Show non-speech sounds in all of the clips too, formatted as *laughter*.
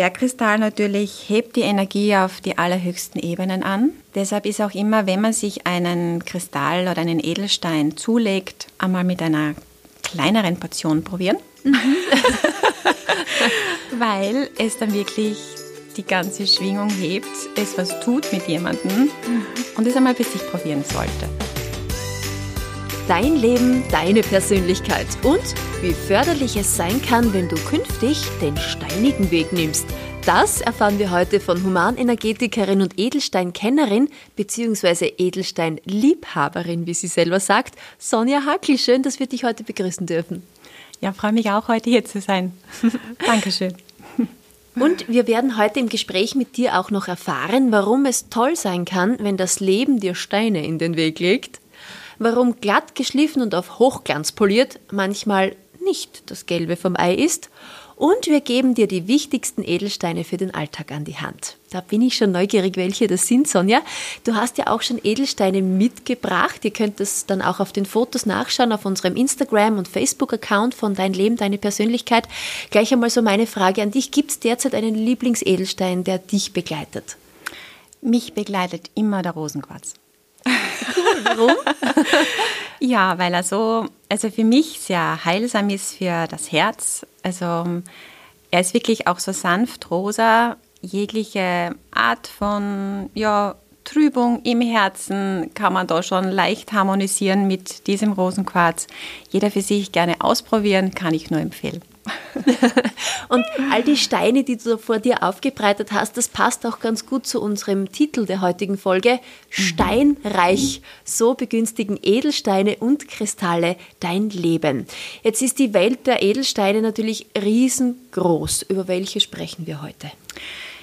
Bergkristall natürlich hebt die Energie auf die allerhöchsten Ebenen an. Deshalb ist auch immer, wenn man sich einen Kristall oder einen Edelstein zulegt, einmal mit einer kleineren Portion probieren. Mhm. *laughs* *laughs* Weil es dann wirklich die ganze Schwingung hebt, es was tut mit jemandem mhm. und es einmal für sich probieren sollte. Dein Leben, deine Persönlichkeit und wie förderlich es sein kann, wenn du künftig den steinigen Weg nimmst. Das erfahren wir heute von Humanenergetikerin und Edelsteinkennerin bzw. Edelsteinliebhaberin, wie sie selber sagt, Sonja Hackl. Schön, dass wir dich heute begrüßen dürfen. Ja, freue mich auch, heute hier zu sein. *laughs* Dankeschön. Und wir werden heute im Gespräch mit dir auch noch erfahren, warum es toll sein kann, wenn das Leben dir Steine in den Weg legt warum glatt geschliffen und auf Hochglanz poliert manchmal nicht das Gelbe vom Ei ist. Und wir geben dir die wichtigsten Edelsteine für den Alltag an die Hand. Da bin ich schon neugierig, welche das sind, Sonja. Du hast ja auch schon Edelsteine mitgebracht. Ihr könnt das dann auch auf den Fotos nachschauen, auf unserem Instagram- und Facebook-Account von Dein Leben, deine Persönlichkeit. Gleich einmal so meine Frage an dich. Gibt es derzeit einen Lieblingsedelstein, der dich begleitet? Mich begleitet immer der Rosenquarz. Warum? *laughs* ja, weil er so, also für mich sehr heilsam ist für das Herz. Also er ist wirklich auch so sanft rosa. Jegliche Art von ja, Trübung im Herzen kann man da schon leicht harmonisieren mit diesem Rosenquarz. Jeder für sich gerne ausprobieren, kann ich nur empfehlen. *laughs* und all die Steine, die du vor dir aufgebreitet hast, das passt auch ganz gut zu unserem Titel der heutigen Folge. Steinreich. So begünstigen Edelsteine und Kristalle dein Leben. Jetzt ist die Welt der Edelsteine natürlich riesengroß. Über welche sprechen wir heute?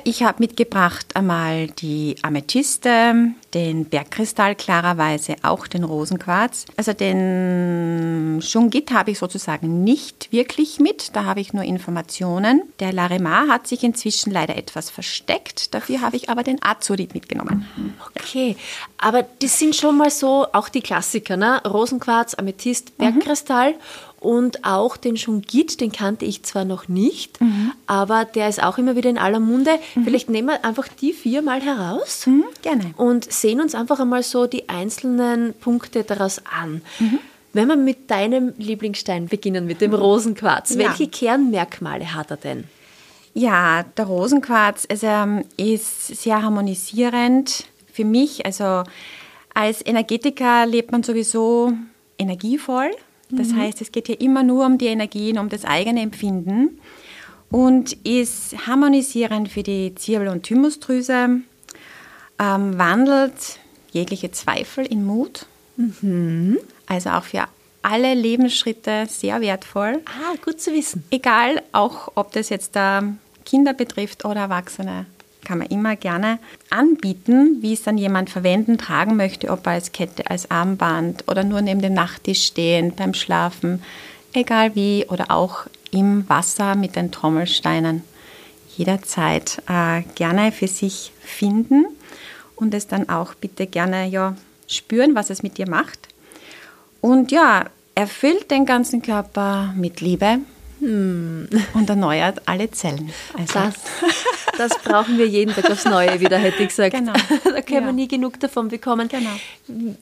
Ich habe mitgebracht einmal die Amethyste, den Bergkristall klarerweise, auch den Rosenquarz. Also den Shungit habe ich sozusagen nicht wirklich mit, da habe ich nur Informationen. Der Larimar hat sich inzwischen leider etwas versteckt, dafür habe ich aber den Azurit mitgenommen. Okay, aber das sind schon mal so auch die Klassiker, ne? Rosenquarz, Amethyst, Bergkristall. Mhm. Und auch den Schungit, den kannte ich zwar noch nicht, mhm. aber der ist auch immer wieder in aller Munde. Mhm. Vielleicht nehmen wir einfach die vier mal heraus. Mhm, gerne. Und sehen uns einfach einmal so die einzelnen Punkte daraus an. Mhm. Wenn wir mit deinem Lieblingsstein beginnen, mit dem Rosenquarz, ja. welche Kernmerkmale hat er denn? Ja, der Rosenquarz also, ist sehr harmonisierend für mich. Also als Energetiker lebt man sowieso energievoll. Das mhm. heißt, es geht hier immer nur um die Energien, um das eigene Empfinden und ist harmonisierend für die Zirkel- und Thymusdrüse, ähm, wandelt jegliche Zweifel in Mut. Mhm. Also auch für alle Lebensschritte sehr wertvoll. Ah, gut zu wissen. Egal, auch ob das jetzt äh, Kinder betrifft oder Erwachsene kann man immer gerne anbieten, wie es dann jemand verwenden, tragen möchte, ob als Kette, als Armband oder nur neben dem Nachttisch stehen, beim Schlafen, egal wie, oder auch im Wasser mit den Trommelsteinen. Jederzeit äh, gerne für sich finden und es dann auch bitte gerne ja, spüren, was es mit dir macht. Und ja, erfüllt den ganzen Körper mit Liebe, hm. Und erneuert alle Zellen. Also. Das, das brauchen wir jeden Tag aufs Neue wieder, hätte ich gesagt. Genau. *laughs* Da können ja. wir nie genug davon bekommen. Genau.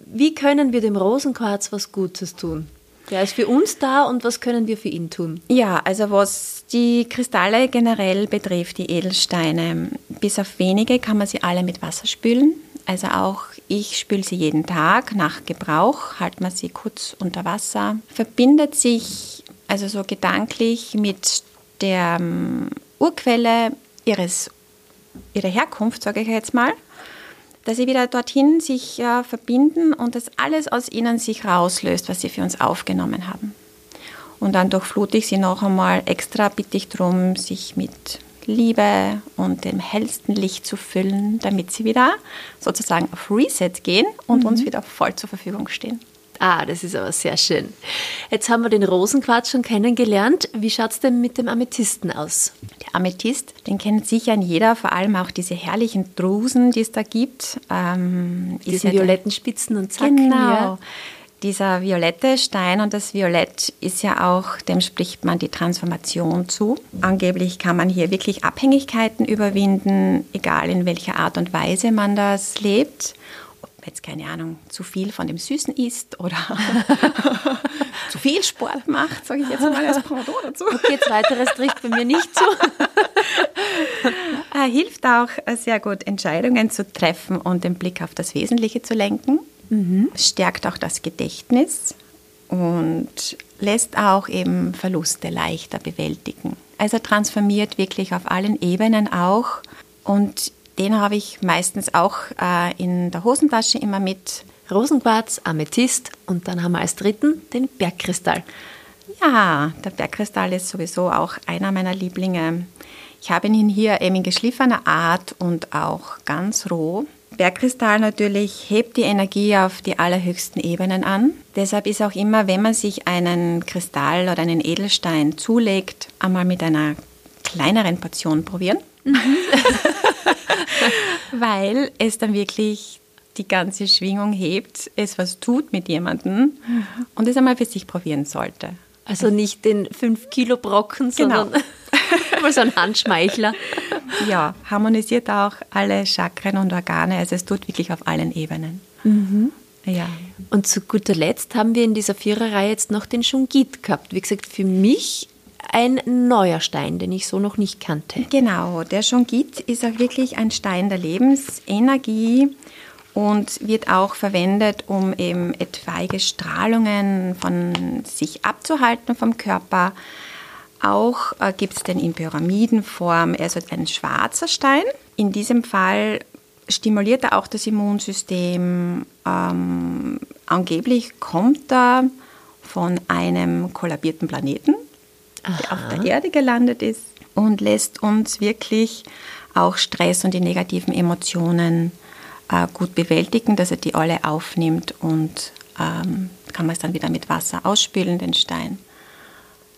Wie können wir dem Rosenquarz was Gutes tun? Der ist für uns da und was können wir für ihn tun? Ja, also was die Kristalle generell betrifft, die Edelsteine, bis auf wenige kann man sie alle mit Wasser spülen. Also auch ich spüle sie jeden Tag nach Gebrauch, halt man sie kurz unter Wasser, verbindet sich also so gedanklich mit der um, Urquelle ihres, ihrer Herkunft, sage ich jetzt mal, dass sie wieder dorthin sich äh, verbinden und das alles aus ihnen sich rauslöst, was sie für uns aufgenommen haben. Und dann durchflute ich sie noch einmal extra, bitte ich darum, sich mit Liebe und dem hellsten Licht zu füllen, damit sie wieder sozusagen auf Reset gehen und mhm. uns wieder voll zur Verfügung stehen. Ah, das ist aber sehr schön. Jetzt haben wir den Rosenquarz schon kennengelernt. Wie schaut es denn mit dem Amethysten aus? Der Amethyst, den kennt sicher jeder, vor allem auch diese herrlichen Drusen, die es da gibt. Ähm, diese violetten Spitzen und Zacken. Genau. Ja. dieser violette Stein und das Violett ist ja auch, dem spricht man die Transformation zu. Angeblich kann man hier wirklich Abhängigkeiten überwinden, egal in welcher Art und Weise man das lebt jetzt keine Ahnung, zu viel von dem Süßen isst oder *laughs* zu viel Sport macht, sage ich jetzt mal als Pendant dazu. Okay, jetzt weiteres trifft bei mir nicht zu. *laughs* äh, hilft auch sehr gut, Entscheidungen zu treffen und den Blick auf das Wesentliche zu lenken. Mhm. Stärkt auch das Gedächtnis und lässt auch eben Verluste leichter bewältigen. Also transformiert wirklich auf allen Ebenen auch und den habe ich meistens auch äh, in der Hosentasche immer mit. Rosenquarz, Amethyst und dann haben wir als dritten den Bergkristall. Ja, der Bergkristall ist sowieso auch einer meiner Lieblinge. Ich habe ihn hier eben in geschliffener Art und auch ganz roh. Bergkristall natürlich hebt die Energie auf die allerhöchsten Ebenen an. Deshalb ist auch immer, wenn man sich einen Kristall oder einen Edelstein zulegt, einmal mit einer kleineren Portion probieren. Mhm. *laughs* *laughs* weil es dann wirklich die ganze Schwingung hebt, es was tut mit jemandem und es einmal für sich probieren sollte. Also nicht den 5 Kilo Brocken, genau. sondern *laughs* mal so ein Handschmeichler. Ja, harmonisiert auch alle Chakren und Organe, also es tut wirklich auf allen Ebenen. Mhm. Ja. Und zu guter Letzt haben wir in dieser Viererreihe jetzt noch den Shungit gehabt. Wie gesagt, für mich ein neuer Stein, den ich so noch nicht kannte. Genau, der Shongit ist auch wirklich ein Stein der Lebensenergie und wird auch verwendet, um eben etwaige Strahlungen von sich abzuhalten vom Körper. Auch äh, gibt es den in Pyramidenform, also ein schwarzer Stein. In diesem Fall stimuliert er auch das Immunsystem. Ähm, angeblich kommt er von einem kollabierten Planeten der auf der Erde gelandet ist und lässt uns wirklich auch Stress und die negativen Emotionen äh, gut bewältigen, dass er die alle aufnimmt und ähm, kann man es dann wieder mit Wasser ausspülen, den Stein.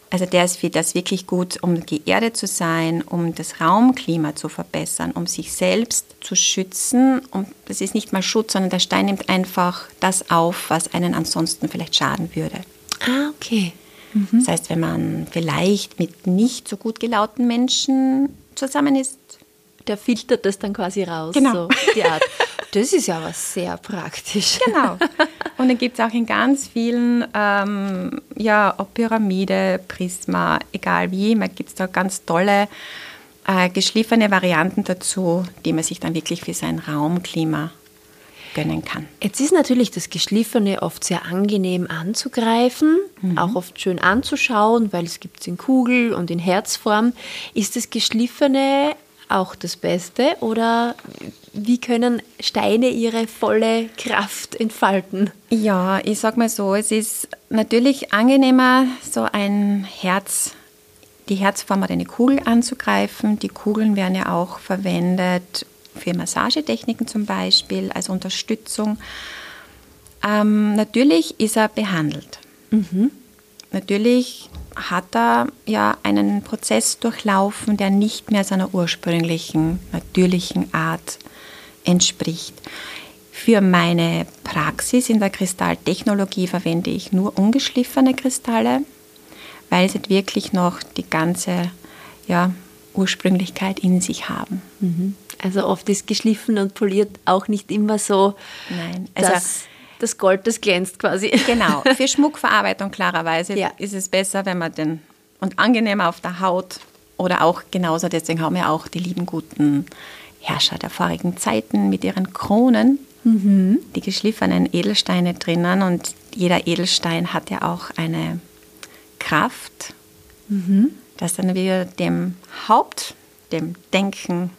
Also der ist für das wirklich gut, um geerdet zu sein, um das Raumklima zu verbessern, um sich selbst zu schützen. Und das ist nicht mal Schutz, sondern der Stein nimmt einfach das auf, was einen ansonsten vielleicht schaden würde. Ah, okay. Mhm. Das heißt, wenn man vielleicht mit nicht so gut gelauten Menschen zusammen ist, der filtert das dann quasi raus. Genau. So, die Art. Das ist ja was sehr praktisch. Genau. *laughs* Und dann gibt es auch in ganz vielen, ähm, ja, ob Pyramide, Prisma, egal wie, man gibt es da ganz tolle äh, geschliffene Varianten dazu, die man sich dann wirklich für sein Raumklima gönnen kann. Jetzt ist natürlich das Geschliffene oft sehr angenehm anzugreifen, mhm. auch oft schön anzuschauen, weil es gibt es in Kugel und in Herzform. Ist das Geschliffene auch das Beste oder wie können Steine ihre volle Kraft entfalten? Ja, ich sag mal so, es ist natürlich angenehmer, so ein Herz, die Herzform oder eine Kugel anzugreifen. Die Kugeln werden ja auch verwendet, für Massagetechniken zum Beispiel, als Unterstützung. Ähm, natürlich ist er behandelt. Mhm. Natürlich hat er ja einen Prozess durchlaufen, der nicht mehr seiner ursprünglichen, natürlichen Art entspricht. Für meine Praxis in der Kristalltechnologie verwende ich nur ungeschliffene Kristalle, weil sie wirklich noch die ganze ja, Ursprünglichkeit in sich haben. Mhm. Also oft ist geschliffen und poliert auch nicht immer so, Nein. Also dass das Gold, das glänzt quasi. *laughs* Genau, für Schmuckverarbeitung klarerweise ja. ist es besser, wenn man den und angenehmer auf der Haut oder auch genauso, deswegen haben wir auch die lieben guten Herrscher der vorigen Zeiten mit ihren Kronen, mhm. die geschliffenen Edelsteine drinnen und jeder Edelstein hat ja auch eine Kraft, mhm. Dass dann wieder dem Haupt, dem Denken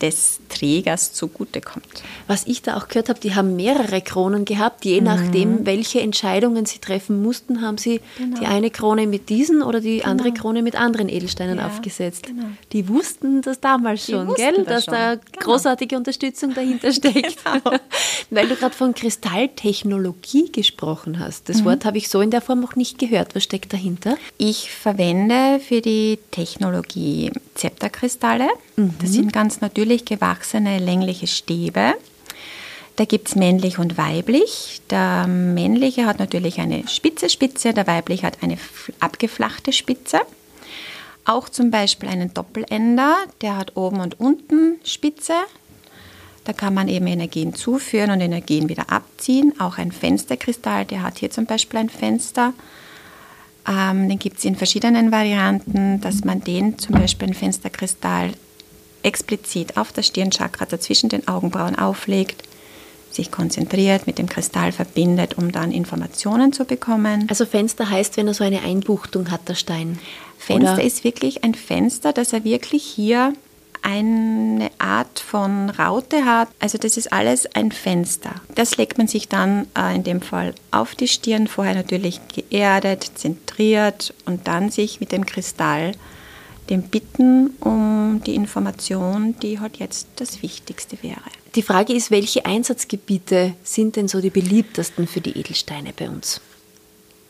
des Trägers zugutekommt. Was ich da auch gehört habe, die haben mehrere Kronen gehabt. Je mhm. nachdem, welche Entscheidungen sie treffen mussten, haben sie genau. die eine Krone mit diesen oder die genau. andere Krone mit anderen Edelsteinen ja, aufgesetzt. Genau. Die wussten das damals schon, gell? Das dass schon. da genau. großartige Unterstützung dahinter steckt. *laughs* Genau. *laughs* Weil du gerade von Kristalltechnologie gesprochen hast. Das mhm. Wort habe ich so in der Form noch nicht gehört. Was steckt dahinter? Ich verwende für die Technologie Zepterkristalle. Mhm. Das sind ganz natürlich gewachsene längliche Stäbe, Da gibt es männlich und weiblich. Der männliche hat natürlich eine spitze Spitze, der weibliche hat eine abgeflachte Spitze. Auch zum Beispiel einen Doppelender, der hat oben und unten Spitze. Da kann man eben Energien zuführen und Energien wieder abziehen. Auch ein Fensterkristall, der hat hier zum Beispiel ein Fenster. Ähm, den gibt es in verschiedenen Varianten, dass man den zum Beispiel ein Fensterkristall explizit auf das Stirnchakra dazwischen den Augenbrauen auflegt, sich konzentriert, mit dem Kristall verbindet, um dann Informationen zu bekommen. Also Fenster heißt, wenn er so eine Einbuchtung hat, der Stein. Fenster Oder? ist wirklich ein Fenster, dass er wirklich hier eine Art von Raute hat. Also das ist alles ein Fenster. Das legt man sich dann äh, in dem Fall auf die Stirn, vorher natürlich geerdet, zentriert und dann sich mit dem Kristall dem bitten um die Information, die halt jetzt das Wichtigste wäre. Die Frage ist, welche Einsatzgebiete sind denn so die beliebtesten für die Edelsteine bei uns?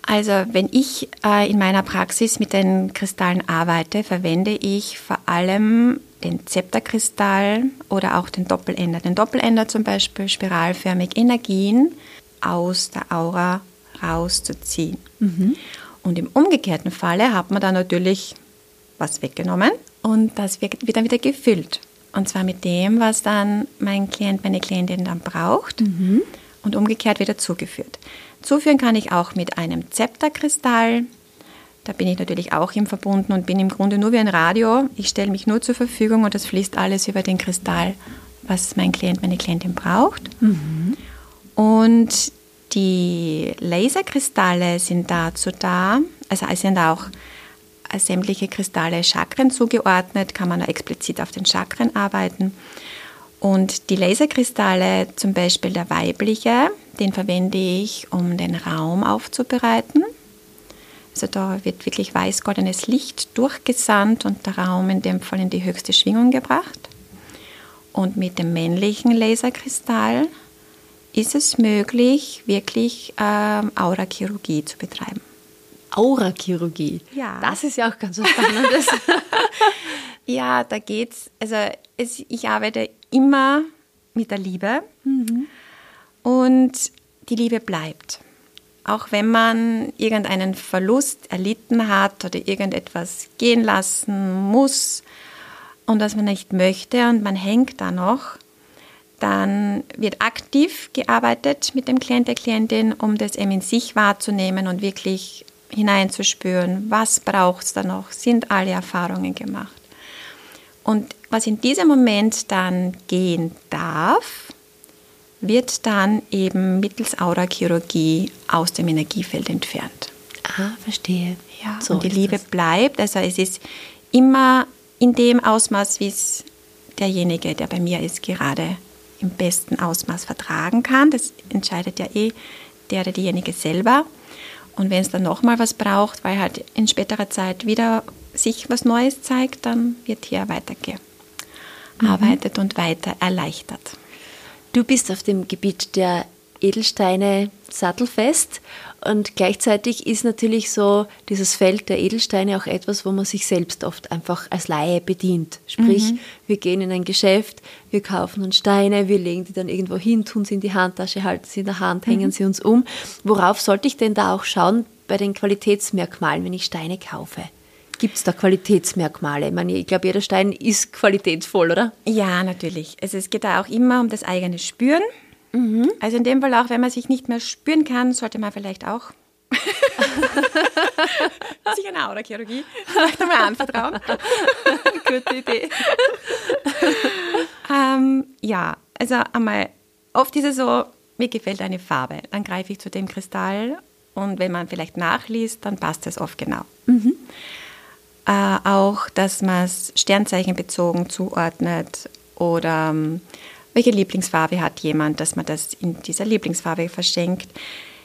Also wenn ich äh, in meiner Praxis mit den Kristallen arbeite, verwende ich vor allem den Zepterkristall oder auch den Doppelender. Den Doppelender zum Beispiel spiralförmig Energien aus der Aura rauszuziehen. Mhm. Und im umgekehrten Falle hat man dann natürlich was weggenommen und das wird dann wieder gefüllt. Und zwar mit dem, was dann mein Klient, meine Klientin dann braucht mhm. und umgekehrt wieder zugeführt. Zuführen kann ich auch mit einem Zepterkristall. Da bin ich natürlich auch im Verbunden und bin im Grunde nur wie ein Radio. Ich stelle mich nur zur Verfügung und das fließt alles über den Kristall, was mein Klient, meine Klientin braucht. Mhm. Und die Laserkristalle sind dazu da, also sind auch sämtliche Kristalle Chakren zugeordnet, kann man explizit auf den Chakren arbeiten. Und die Laserkristalle, zum Beispiel der weibliche, den verwende ich, um den Raum aufzubereiten. Also da wird wirklich weiß-goldenes Licht durchgesandt und der Raum in dem Fall in die höchste Schwingung gebracht. Und mit dem männlichen Laserkristall ist es möglich, wirklich ähm, Aurachirurgie zu betreiben. Aurachirurgie. Ja. Das ist ja auch ganz was Spannendes. *laughs* ja, da geht's. Also es, ich arbeite immer mit der Liebe mhm. und die Liebe bleibt. Auch wenn man irgendeinen Verlust erlitten hat oder irgendetwas gehen lassen muss und das man nicht möchte und man hängt da noch, dann wird aktiv gearbeitet mit dem Klient, der Klientin, um das eben in sich wahrzunehmen und wirklich hineinzuspüren, was braucht es da noch, sind alle Erfahrungen gemacht. Und was in diesem Moment dann gehen darf, wird dann eben mittels Aurachirurgie aus dem Energiefeld entfernt. Ah, verstehe. Ja, so und die Liebe das. bleibt. Also es ist immer in dem Ausmaß, wie es derjenige, der bei mir ist, gerade im besten Ausmaß vertragen kann. Das entscheidet ja eh der oder diejenige selber. Und wenn es dann nochmal was braucht, weil halt in späterer Zeit wieder sich was Neues zeigt, dann wird hier weitergearbeitet mhm. und weiter erleichtert. Du bist auf dem Gebiet der Edelsteine sattelfest und gleichzeitig ist natürlich so dieses Feld der Edelsteine auch etwas, wo man sich selbst oft einfach als Laie bedient. Sprich, mhm. wir gehen in ein Geschäft, wir kaufen uns Steine, wir legen die dann irgendwo hin, tun sie in die Handtasche, halten sie in der Hand, hängen mhm. sie uns um. Worauf sollte ich denn da auch schauen bei den Qualitätsmerkmalen, wenn ich Steine kaufe? Gibt es da Qualitätsmerkmale? Ich, meine, ich glaube, jeder Stein ist qualitätsvoll, oder? Ja, natürlich. Also es geht da auch immer um das eigene Spüren. Mhm. Also in dem Fall auch, wenn man sich nicht mehr spüren kann, sollte man vielleicht auch *laughs* sich eine Aurachirurgie vielleicht einmal anvertrauen. *laughs* Gute Idee. *laughs* ähm, ja, also einmal, oft ist es so, mir gefällt eine Farbe, dann greife ich zu dem Kristall und wenn man vielleicht nachliest, dann passt es oft genau. Mhm. Äh, auch, dass man es sternzeichenbezogen zuordnet oder ähm, welche Lieblingsfarbe hat jemand, dass man das in dieser Lieblingsfarbe verschenkt.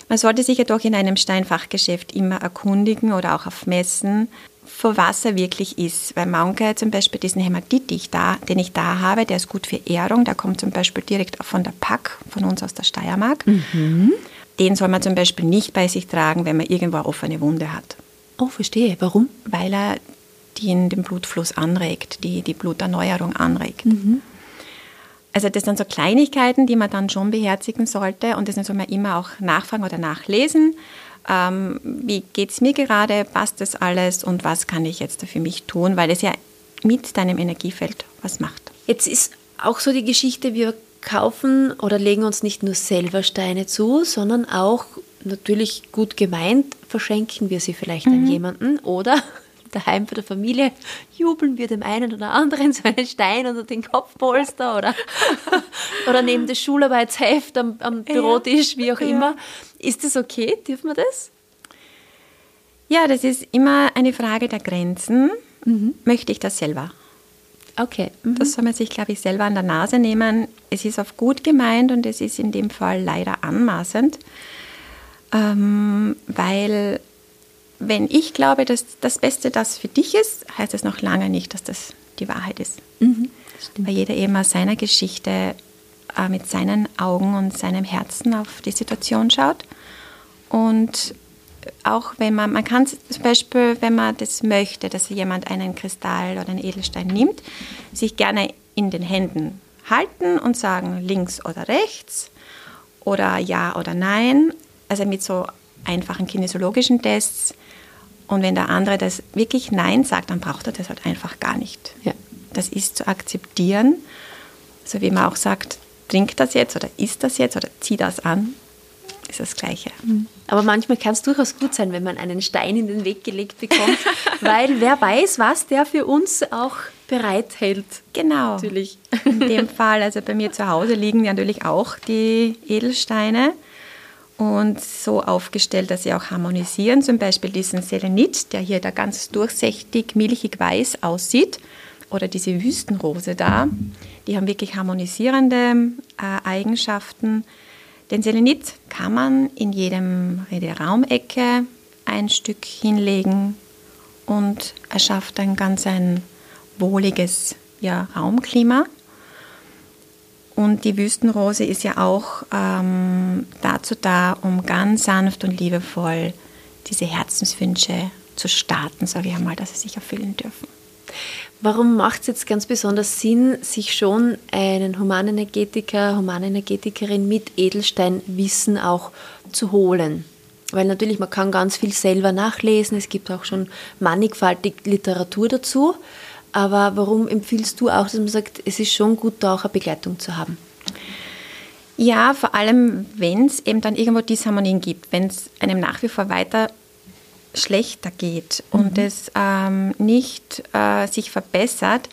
Man sollte sich jedoch in einem Steinfachgeschäft immer erkundigen oder auch auf Messen, vor was er wirklich ist. Weil manche zum Beispiel diesen Hämatit, ich da, den ich da habe, der ist gut für Ehrung, der kommt zum Beispiel direkt von der Pack, von uns aus der Steiermark. Mhm. Den soll man zum Beispiel nicht bei sich tragen, wenn man irgendwo eine offene Wunde hat. Oh, verstehe. Warum? Weil er den, den Blutfluss anregt, die, die Bluterneuerung anregt. Mhm. Also das sind so Kleinigkeiten, die man dann schon beherzigen sollte und das soll man immer auch nachfragen oder nachlesen. Ähm, wie geht es mir gerade, passt das alles und was kann ich jetzt für mich tun, weil es ja mit deinem Energiefeld was macht. Jetzt ist auch so die Geschichte, wir kaufen oder legen uns nicht nur selber Steine zu, sondern auch natürlich gut gemeint verschenken wir sie vielleicht mhm. an jemanden oder daheim bei der Familie jubeln wir dem einen oder anderen so einen Stein unter den Kopfpolster oder, *laughs* oder neben das Schularbeitsheft am, am Bürotisch, wie auch ja. immer. Ist das okay? Dürfen wir das? Ja, das ist immer eine Frage der Grenzen. Mhm. Möchte ich das selber? Okay. Mhm. Das soll man sich, glaube ich, selber an der Nase nehmen. Es ist auf gut gemeint und es ist in dem Fall leider anmaßend, ähm, weil wenn ich glaube, dass das Beste das für dich ist, heißt es noch lange nicht, dass das die Wahrheit ist. Mhm, weil jeder eben aus seiner Geschichte äh, mit seinen Augen und seinem Herzen auf die Situation schaut. Und auch wenn man, man kann zum Beispiel, wenn man das möchte, dass jemand einen Kristall oder einen Edelstein nimmt, sich gerne in den Händen halten und sagen links oder rechts oder ja oder nein. Also mit so einfachen kinesiologischen Tests. Und wenn der andere das wirklich Nein sagt, dann braucht er das halt einfach gar nicht. Ja. Das ist zu akzeptieren. So wie man auch sagt, trink das jetzt oder isst das jetzt oder zieh das an ist das Gleiche. Mhm. Aber manchmal kann es durchaus gut sein, wenn man einen Stein in den Weg gelegt bekommt, *laughs* weil wer weiß, was der für uns auch bereithält. Genau. Natürlich. In dem *laughs* Fall, also bei mir zu Hause liegen ja natürlich auch die Edelsteine und so aufgestellt, dass sie auch harmonisieren. Zum Beispiel diesen Selenit, der hier da ganz durchsichtig, milchig weiß aussieht, oder diese Wüstenrose da. Die haben wirklich harmonisierende äh, Eigenschaften den Selenit kann man in jedem, jede Raumecke ein Stück hinlegen und erschafft ein ganz ein wohliges ja, Raumklima. Und die Wüstenrose ist ja auch ähm, dazu da, um ganz sanft und liebevoll diese Herzenswünsche zu starten, sage ich einmal, dass sie sich erfüllen dürfen. Warum macht es jetzt ganz besonders Sinn, sich schon einen Humanenergetiker, Humanenergetikerin mit Edelsteinwissen auch zu holen? Weil natürlich, man kann ganz viel selber nachlesen, es gibt auch schon mannigfaltig Literatur dazu. Aber warum empfiehlst du auch, dass man sagt, es ist schon gut, da auch eine Begleitung zu haben? Ja, vor allem, wenn es eben dann irgendwo Disharmonien gibt, wenn es einem nach wie vor weiter schlechter geht mhm. und es ähm, nicht äh, sich verbessert,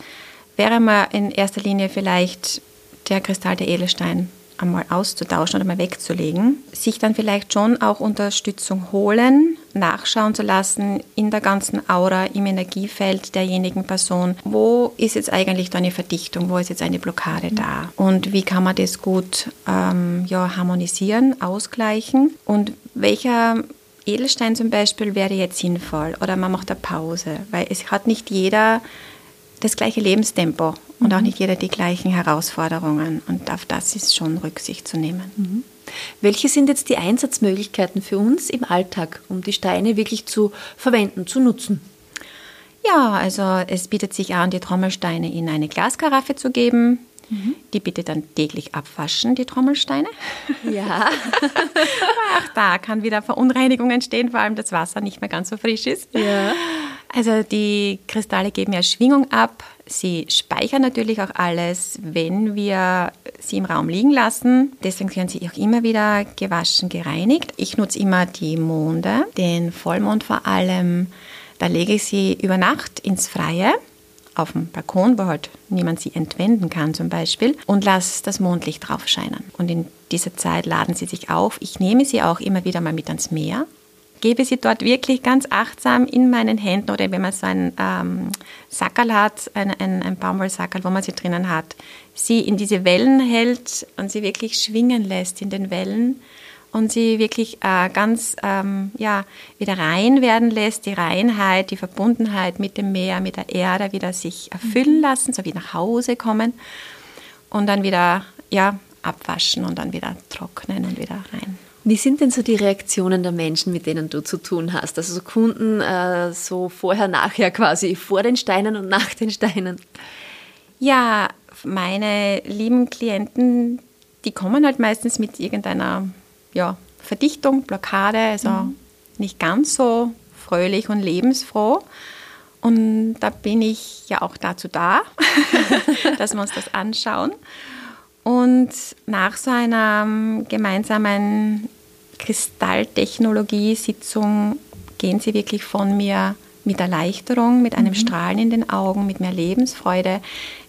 wäre man in erster Linie vielleicht der Kristall der Edelstein einmal auszutauschen oder mal wegzulegen, sich dann vielleicht schon auch Unterstützung holen, nachschauen zu lassen in der ganzen Aura, im Energiefeld derjenigen Person. Wo ist jetzt eigentlich da eine Verdichtung? Wo ist jetzt eine Blockade da? Und wie kann man das gut ähm, ja, harmonisieren, ausgleichen? Und welcher Edelstein zum Beispiel wäre jetzt sinnvoll oder man macht eine Pause, weil es hat nicht jeder das gleiche Lebenstempo und mhm. auch nicht jeder die gleichen Herausforderungen und auf das ist schon Rücksicht zu nehmen. Mhm. Welche sind jetzt die Einsatzmöglichkeiten für uns im Alltag, um die Steine wirklich zu verwenden, zu nutzen? Ja, also es bietet sich an, die Trommelsteine in eine Glaskaraffe zu geben. Mhm. Die bitte dann täglich abwaschen, die Trommelsteine. Ja. *laughs* Auch da kann wieder Verunreinigung entstehen, vor allem das Wasser nicht mehr ganz so frisch ist. Ja. Also die Kristalle geben ja Schwingung ab. Sie speichern natürlich auch alles, wenn wir sie im Raum liegen lassen. Deswegen können sie auch immer wieder gewaschen, gereinigt. Ich nutze immer die Monde, den Vollmond vor allem. Da lege ich sie über Nacht ins Freie auf dem Balkon, wo halt niemand sie entwenden kann zum Beispiel, und lasse das Mondlicht drauf scheinen. Und in dieser Zeit laden sie sich auf. Ich nehme sie auch immer wieder mal mit ans Meer, gebe sie dort wirklich ganz achtsam in meinen Händen oder wenn man so ein ähm, Sackerl hat, ein, ein, ein Baumwollsackerl, wo man sie drinnen hat, sie in diese Wellen hält und sie wirklich schwingen lässt in den Wellen und sie wirklich äh, ganz ähm, ja, wieder rein werden lässt, die Reinheit, die Verbundenheit mit dem Meer, mit der Erde wieder sich erfüllen mhm. lassen, so wie nach Hause kommen und dann wieder ja, abwaschen und dann wieder trocknen und wieder rein. Wie sind denn so die Reaktionen der Menschen, mit denen du zu tun hast? Also so Kunden äh, so vorher, nachher quasi, vor den Steinen und nach den Steinen? Ja, Meine lieben Klienten, die kommen halt meistens mit irgendeiner ja, Verdichtung, Blockade, also mhm. nicht ganz so fröhlich und lebensfroh. Und da bin ich ja auch dazu da, *laughs* dass wir uns das anschauen. Und nach so einer ähm, gemeinsamen Kristalltechnologie-Sitzung gehen sie wirklich von mir mit Erleichterung, mit einem mhm. Strahlen in den Augen, mit mehr Lebensfreude.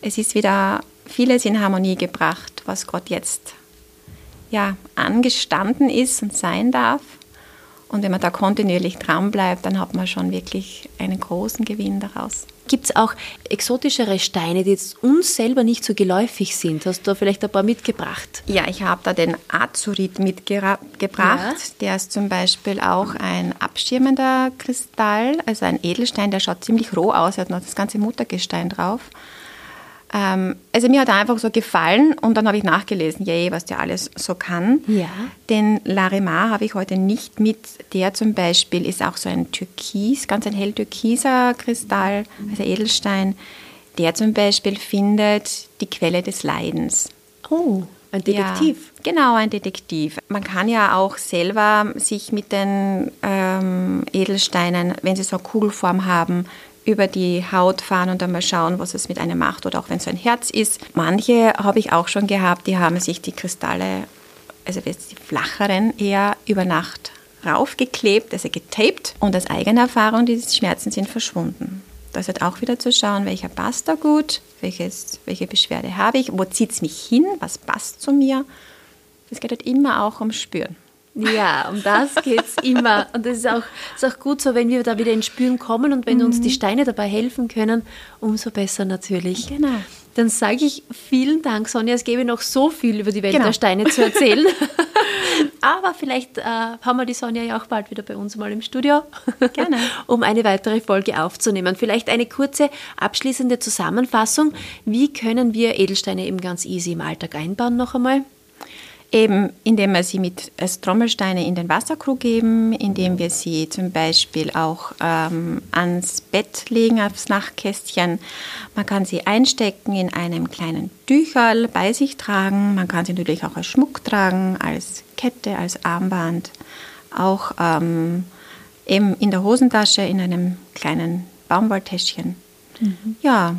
Es ist wieder vieles in Harmonie gebracht, was Gott jetzt ja, angestanden ist und sein darf. Und wenn man da kontinuierlich dran bleibt, dann hat man schon wirklich einen großen Gewinn daraus. Gibt es auch exotischere Steine, die jetzt uns selber nicht so geläufig sind? Hast du da vielleicht ein paar mitgebracht? Ja, ich habe da den Azurit mitgebracht. Ja. Der ist zum Beispiel auch ein abschirmender Kristall, also ein Edelstein, der schaut ziemlich roh aus, er hat noch das ganze Muttergestein drauf. Ähm, also mir hat er einfach so gefallen und dann habe ich nachgelesen, yay, was der alles so kann. Ja. Den Larimar habe ich heute nicht mit. Der zum Beispiel ist auch so ein Türkis, ganz ein hell türkiser Kristall, also Edelstein. Der zum Beispiel findet die Quelle des Leidens. Oh, ein Detektiv. Ja, genau, ein Detektiv. Man kann ja auch selber sich mit den ähm, Edelsteinen, wenn sie so eine Kugelform haben, über die Haut fahren und dann mal schauen, was es mit einem macht oder auch wenn es ein Herz ist. Manche habe ich auch schon gehabt, die haben sich die Kristalle, also die flacheren, eher über Nacht raufgeklebt, also getaped und aus eigener Erfahrung, die Schmerzen sind verschwunden. Das hat auch wieder zu schauen, welcher passt da gut, welches, welche Beschwerde habe ich, wo zieht es mich hin, was passt zu mir. Es geht halt immer auch ums Spüren. Ja, um das geht es immer. Und das ist auch, ist auch gut so, wenn wir da wieder ins Spüren kommen und wenn mhm. uns die Steine dabei helfen können, umso besser natürlich. Genau. Dann sage ich vielen Dank, Sonja. Es gäbe noch so viel über die Welt genau. der Steine zu erzählen. *laughs* Aber vielleicht äh, haben wir die Sonja ja auch bald wieder bei uns mal im Studio. Gerne. *laughs* um eine weitere Folge aufzunehmen. Vielleicht eine kurze abschließende Zusammenfassung. Wie können wir Edelsteine eben ganz easy im Alltag einbauen noch einmal? Eben indem wir sie mit als Trommelsteine in den Wasserkrug geben, indem wir sie zum Beispiel auch ähm, ans Bett legen, aufs Nachtkästchen. Man kann sie einstecken in einem kleinen Tücherl bei sich tragen. Man kann sie natürlich auch als Schmuck tragen, als Kette, als Armband. Auch ähm, eben in der Hosentasche, in einem kleinen Baumwolltäschchen. Mhm. Ja,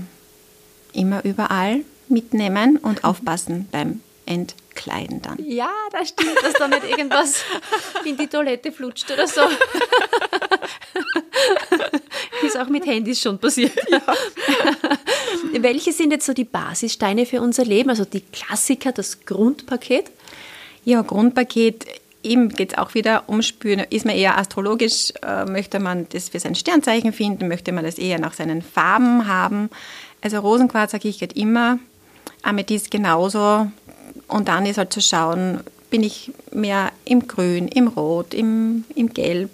immer überall mitnehmen und aufpassen beim entkleiden dann. Ja, das stimmt, dass da nicht irgendwas in die Toilette flutscht oder so. Ist auch mit Handys schon passiert. Ja. *laughs* Welche sind jetzt so die Basissteine für unser Leben? Also die Klassiker, das Grundpaket? Ja, Grundpaket eben geht es auch wieder um Spüren. Ist man eher astrologisch, äh, möchte man das für sein Sternzeichen finden, möchte man das eher nach seinen Farben haben. Also Rosenquarz, sage ich, geht immer. Amethyst genauso. Und dann ist halt zu schauen, bin ich mehr im Grün, im Rot, im, im Gelb.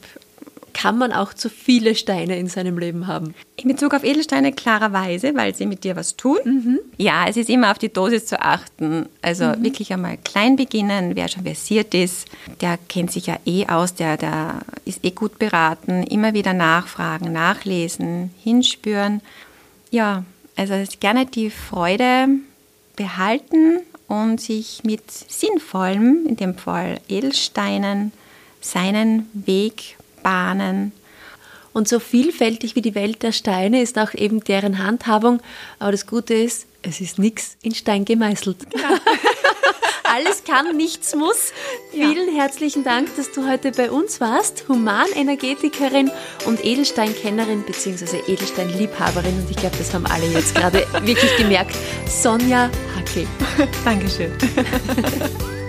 Kann man auch zu viele Steine in seinem Leben haben? In Bezug auf Edelsteine klarerweise, weil sie mit dir was tun. Mhm. Ja, es ist immer auf die Dosis zu achten. Also mhm. wirklich einmal klein beginnen. Wer schon versiert ist, der kennt sich ja eh aus, der, der ist eh gut beraten. Immer wieder nachfragen, nachlesen, hinspüren. Ja, also gerne die Freude behalten und sich mit sinnvollem, in dem Fall Edelsteinen, seinen Weg bahnen. Und so vielfältig wie die Welt der Steine ist auch eben deren Handhabung. Aber das Gute ist, es ist nichts in Stein gemeißelt. Ja. Alles kann, nichts muss. Ja. Vielen herzlichen Dank, dass du heute bei uns warst. Humanenergetikerin und Edelsteinkennerin bzw. Edelsteinliebhaberin. Und ich glaube, das haben alle jetzt gerade *laughs* wirklich gemerkt. Sonja Hackel. Dankeschön. *laughs*